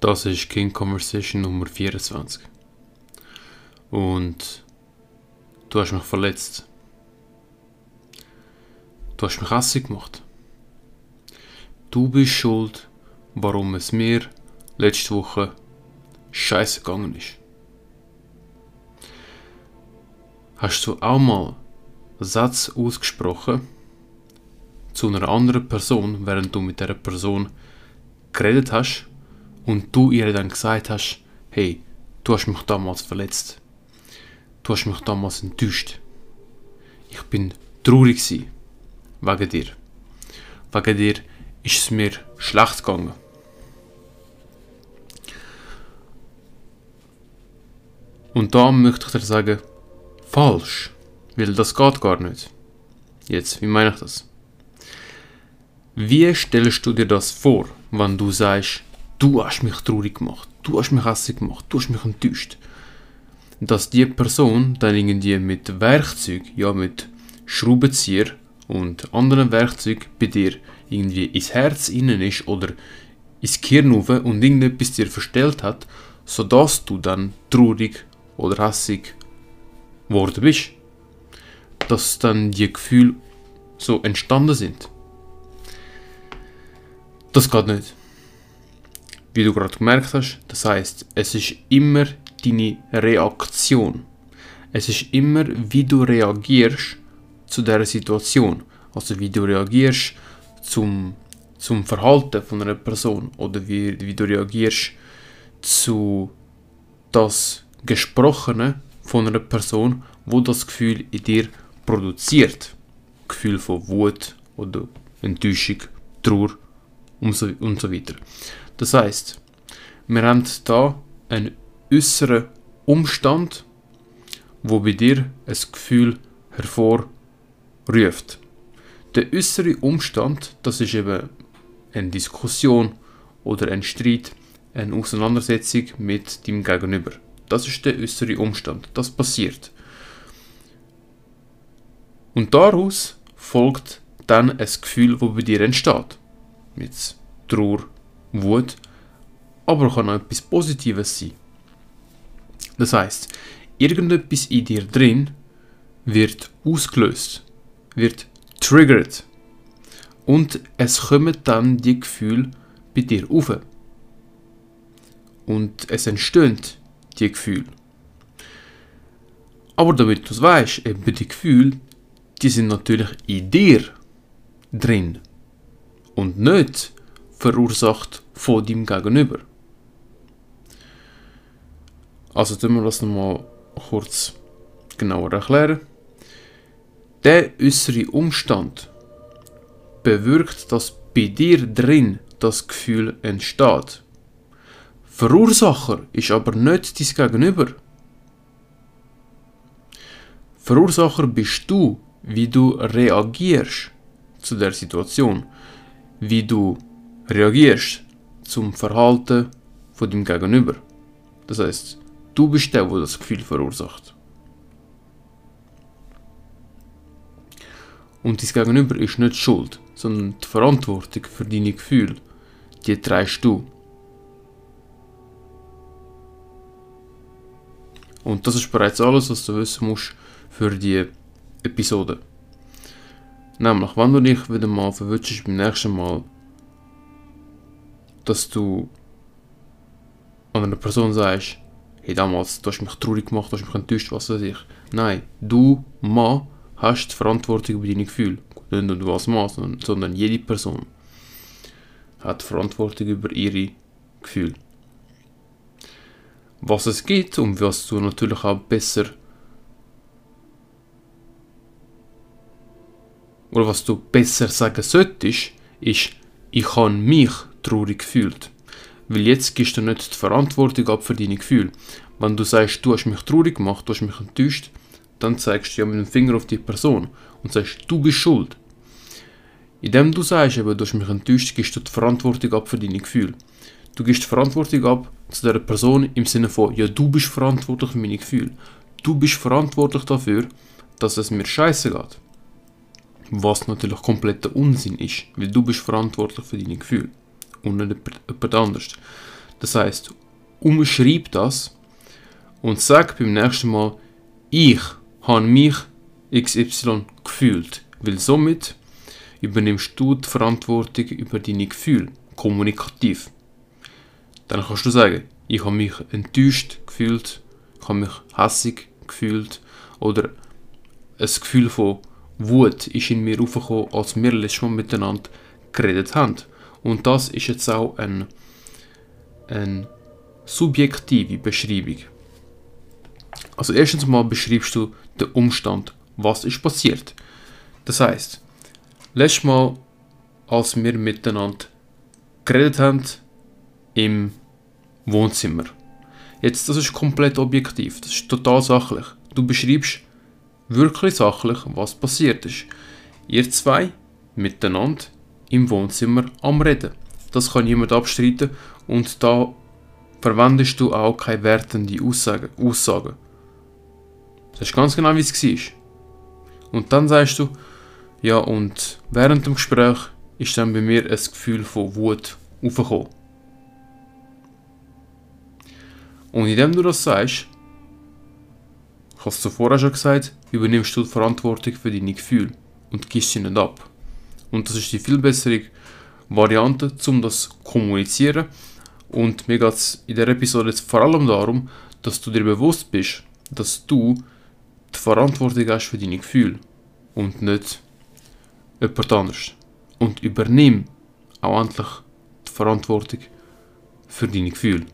Das ist King Conversation Nummer 24. Und du hast mich verletzt. Du hast mich hässlich gemacht. Du bist schuld, warum es mir letzte Woche scheiße gegangen ist. Hast du auch mal einen Satz ausgesprochen zu einer anderen Person, während du mit der Person geredet hast und du ihr dann gesagt hast, hey, du hast mich damals verletzt. Du hast mich damals enttäuscht. Ich bin traurig gewesen. Wegen dir. Wegen dir ist es mir schlecht gegangen. Und da möchte ich dir sagen, falsch. Weil das geht gar nicht. Jetzt, wie meine ich das? Wie stellst du dir das vor, wenn du sagst, du hast mich traurig gemacht, du hast mich hässlich gemacht, du hast mich enttäuscht? Dass die Person dann irgendwie mit Werkzeug, ja mit Schraubenzieher und anderen Werkzeug bei dir irgendwie ins Herz innen ist oder ins Gehirn und irgendetwas dir verstellt hat, sodass du dann traurig oder hässig geworden bist. Dass dann die Gefühle so entstanden sind. Das geht nicht. Wie du gerade gemerkt hast, das heißt, es ist immer deine Reaktion. Es ist immer, wie du reagierst zu der Situation. Also wie du reagierst zum, zum Verhalten von einer Person oder wie, wie du reagierst zu das Gesprochene von einer Person, wo das Gefühl in dir produziert. Gefühl von Wut oder Enttäuschung, Trauer und so, und so weiter. Das heißt, wir haben da einen äußeren Umstand, wo bei dir ein Gefühl hervorruft. Der äußere Umstand, das ist eben eine Diskussion oder ein Streit, eine Auseinandersetzung mit dem Gegenüber. Das ist der äußere Umstand. Das passiert. Und daraus folgt dann ein Gefühl, das bei dir entsteht. Mit Trauer, Wut, aber kann auch etwas Positives sein. Das heißt, irgendetwas in dir drin wird ausgelöst, wird triggert und es kommen dann die Gefühle bei dir auf. Und es entstehen die Gefühle. Aber damit du es weißt, eben die Gefühle, die sind natürlich in dir drin und nicht verursacht von deinem Gegenüber. Also tun wir das nochmal kurz genauer erklären. Der äußere Umstand bewirkt, dass bei dir drin das Gefühl entsteht. Verursacher ist aber nicht dein Gegenüber. Verursacher bist du, wie du reagierst zu der Situation, wie du reagierst zum Verhalten von dem Gegenüber. Das heißt, du bist der, der das Gefühl verursacht. Und dein Gegenüber ist nicht schuld, sondern die Verantwortung für deine Gefühle, die trägst du. Und das ist bereits alles, was du wissen musst für die Episode. Nämlich, wenn du dich wieder mal verwünschst beim nächsten Mal, dass du an einer Person sagst, hey damals, du hast mich traurig gemacht, du hast mich enttäuscht, was weiß ich. Nein, du, Mann, hast die Verantwortung über deine Gefühle. Nicht nur du als Mann, sondern, sondern jede Person hat die Verantwortung über ihre Gefühle was es gibt und was du natürlich auch besser oder was du besser sagen solltest, ist, ich habe mich traurig gefühlt. Weil jetzt gibst du nicht die Verantwortung ab für deine Gefühle. Wenn du sagst, du hast mich traurig gemacht, du hast mich enttäuscht, dann zeigst du ja mit dem Finger auf die Person und sagst, du bist schuld. Indem du sagst, eben, du hast mich enttäuscht, gibst du die Verantwortung ab für deine Gefühle. Du gibst die Verantwortung ab zu der Person im Sinne von, ja, du bist verantwortlich für meine Gefühle. Du bist verantwortlich dafür, dass es mir scheiße geht. Was natürlich kompletter Unsinn ist, weil du bist verantwortlich für deine Gefühle und nicht jemand anderes. Das heißt, umschreib das und sag beim nächsten Mal, ich habe mich XY gefühlt. Weil somit übernimmst du die Verantwortung über deine Gefühle, kommunikativ. Dann kannst du sagen, ich habe mich enttäuscht gefühlt, ich habe mich hässig gefühlt oder ein Gefühl von Wut ist in mir aufgekommen, als wir letztes Mal miteinander geredet haben. Und das ist jetzt auch ein, eine subjektive Beschreibung. Also erstens mal beschreibst du den Umstand, was ist passiert. Das heißt, letztes Mal, als wir miteinander geredet haben, im Wohnzimmer. Jetzt, das ist komplett objektiv, das ist total sachlich. Du beschreibst wirklich sachlich, was passiert ist. Ihr zwei miteinander im Wohnzimmer am Reden. Das kann niemand abstreiten und da verwendest du auch keine wertende Aussagen. Aussagen. Das ist ganz genau, wie es war. Und dann sagst du, ja, und während dem Gespräch ist dann bei mir ein Gefühl von Wut aufgekommen. Und indem du das sagst, hast du vorher schon gesagt, übernimmst du die Verantwortung für deine Gefühle und gibst sie nicht ab. Und das ist die viel bessere Variante, um das zu kommunizieren. Und mir geht es in der Episode jetzt vor allem darum, dass du dir bewusst bist, dass du die Verantwortung hast für deine Gefühle und nicht jemand anderes. Und übernimm auch endlich die Verantwortung für deine Gefühle.